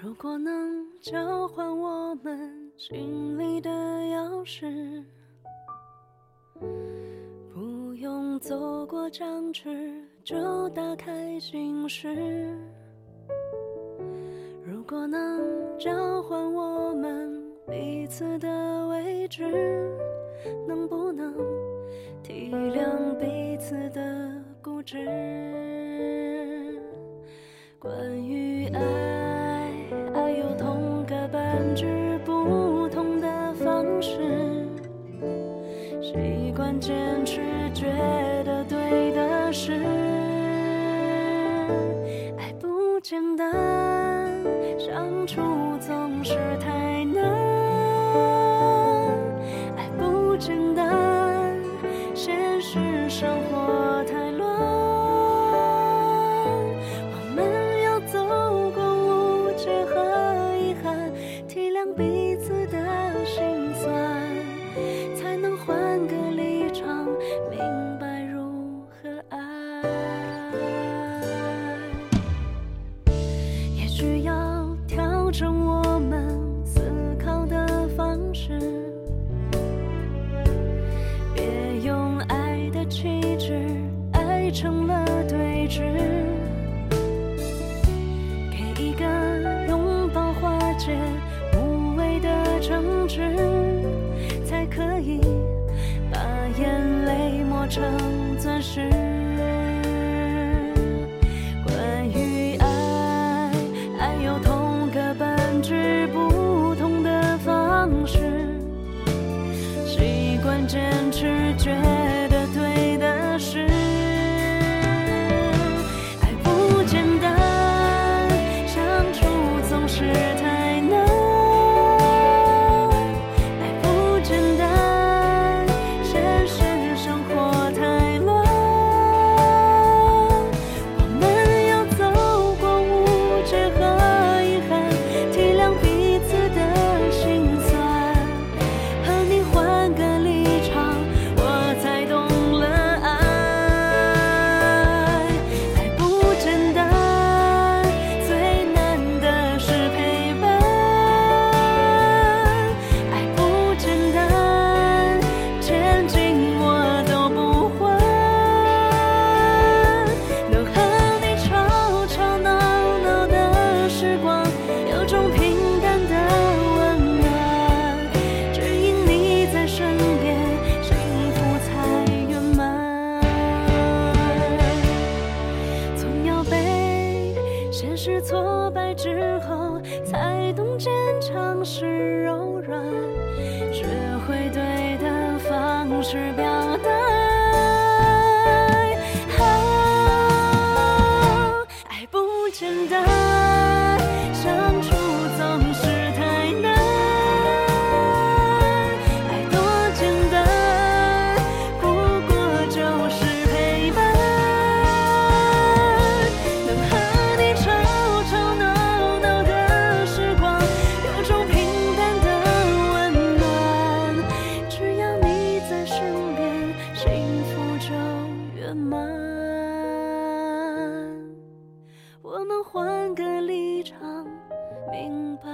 如果能交换我们心里的钥匙，不用走过僵持就打开心事。如果能交换我们彼此的位置，能不能体谅彼此的固执？关于爱，爱有同个本质，不同的方式。习惯坚持，觉得对的事。爱不简单，相处总是太难。爱不简单，现实生活成了对峙。给一个拥抱化解无谓的争执，才可以把眼泪磨成钻石。关于爱，爱有同个本质，不同的方式。习惯坚持，挫败之后，才懂坚强是柔软，学会对的方式表达我们换个立场，明白